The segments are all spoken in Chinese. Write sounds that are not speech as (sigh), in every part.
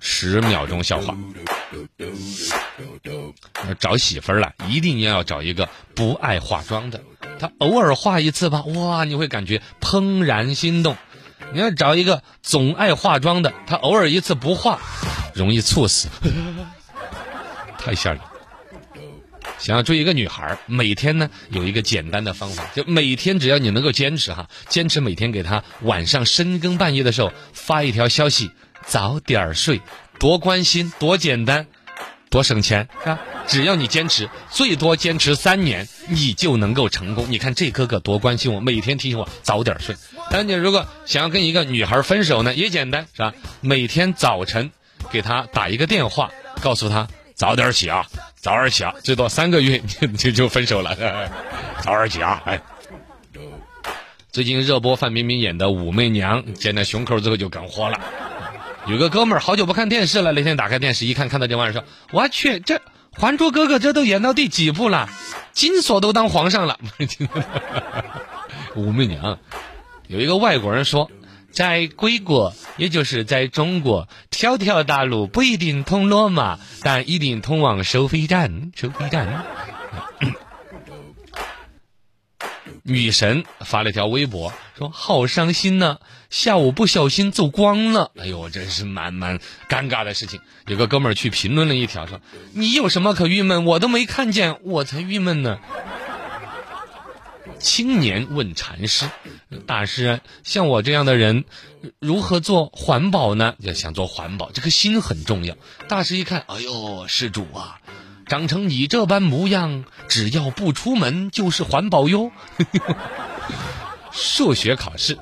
十秒钟笑话。找媳妇儿了，一定要找一个不爱化妆的。她偶尔化一次吧，哇，你会感觉怦然心动。你要找一个总爱化妆的，她偶尔一次不化，容易猝死，(laughs) 太吓人。想要追一个女孩，每天呢有一个简单的方法，就每天只要你能够坚持哈，坚持每天给她晚上深更半夜的时候发一条消息，早点睡，多关心，多简单。多省钱啊！只要你坚持，最多坚持三年，你就能够成功。你看这哥哥多关心我，每天提醒我早点睡。但你如果想要跟一个女孩分手呢，也简单是吧？每天早晨给她打一个电话，告诉她早点起啊，早点起啊，最多三个月就就就分手了。(laughs) 早点起啊！哎，最近热播范冰冰演的《武媚娘》，见那胸口之后就更火了。有个哥们儿好久不看电视了，那天打开电视一看，看到这玩意儿说：“我去，这《还珠格格》这都演到第几部了？金锁都当皇上了。”武媚娘，有一个外国人说，在归国，也就是在中国，条条大路不一定通罗马，但一定通往收费站。收费站。女神发了条微博，说：“好伤心呐，下午不小心走光了。哎呦，真是蛮蛮尴尬的事情。”有个哥们儿去评论了一条，说：“你有什么可郁闷？我都没看见，我才郁闷呢。(laughs) ”青年问禅师：“大师，像我这样的人，如何做环保呢？要想做环保，这个心很重要。”大师一看，哎呦，施主啊！长成你这般模样，只要不出门就是环保哟。(laughs) (laughs) 数学考试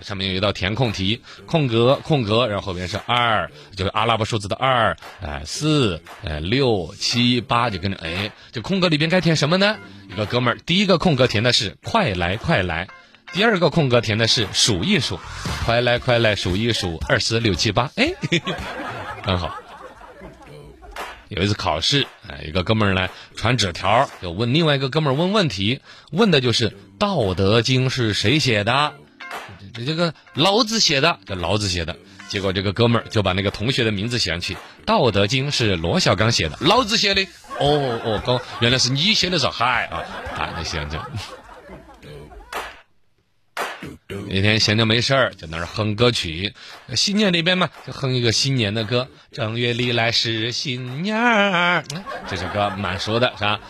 上面有一道填空题，空格空格，然后后边是二，就是阿拉伯数字的二，哎四，哎六七八，就跟着哎，这空格里边该填什么呢？一个哥们儿，第一个空格填的是快来快来，第二个空格填的是数一数，快来快来数一数，二四六七八，哎，(laughs) 很好。有一次考试，哎，一个哥们儿呢传纸条，就问另外一个哥们儿问问题，问的就是《道德经》是谁写的？这这个老子写的，这老子写的。结果这个哥们儿就把那个同学的名字写上去，《道德经》是罗小刚写的，老子写的。哦哦，刚，原来是你写的，是嗨啊，啊，那行就。那天闲着没事儿，在那儿哼歌曲。新年里边嘛，就哼一个新年的歌。正月里来是新年儿，这首歌蛮熟的，是吧？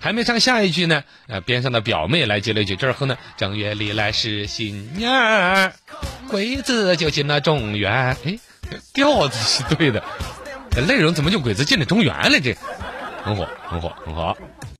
还没唱下一句呢，呃，边上的表妹来接了一句，这儿哼呢。正月里来是新年儿，鬼子就进了中原。哎，调子是对的，内容怎么就鬼子进了中原了？这很火，很火，很火。